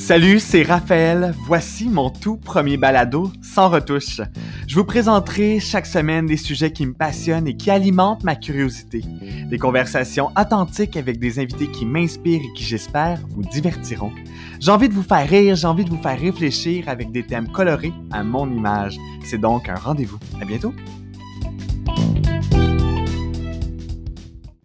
Salut, c'est Raphaël. Voici mon tout premier balado sans retouche. Je vous présenterai chaque semaine des sujets qui me passionnent et qui alimentent ma curiosité. Des conversations authentiques avec des invités qui m'inspirent et qui, j'espère, vous divertiront. J'ai envie de vous faire rire, j'ai envie de vous faire réfléchir avec des thèmes colorés à mon image. C'est donc un rendez-vous. À bientôt!